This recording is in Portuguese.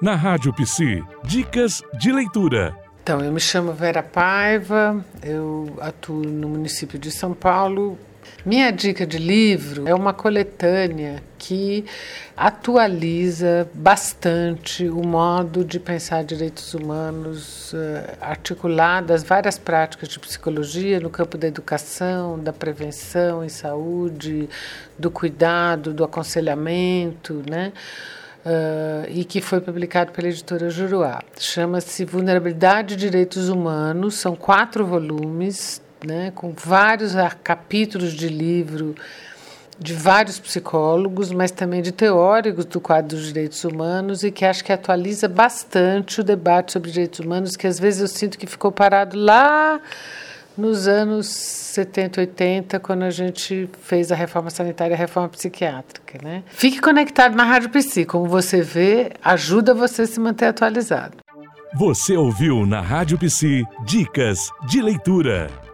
Na Rádio Psi, dicas de leitura. Então, eu me chamo Vera Paiva, eu atuo no município de São Paulo. Minha dica de livro é uma coletânea que atualiza bastante o modo de pensar direitos humanos, articulado às várias práticas de psicologia no campo da educação, da prevenção em saúde, do cuidado, do aconselhamento, né? Uh, e que foi publicado pela editora Juruá. Chama-se Vulnerabilidade e Direitos Humanos, são quatro volumes, né, com vários capítulos de livro de vários psicólogos, mas também de teóricos do quadro dos direitos humanos e que acho que atualiza bastante o debate sobre direitos humanos, que às vezes eu sinto que ficou parado lá nos anos 70, 80, quando a gente fez a reforma sanitária e a reforma psiquiátrica. Né? Fique conectado na Rádio Psi, como você vê, ajuda você a se manter atualizado. Você ouviu na Rádio Psi Dicas de Leitura.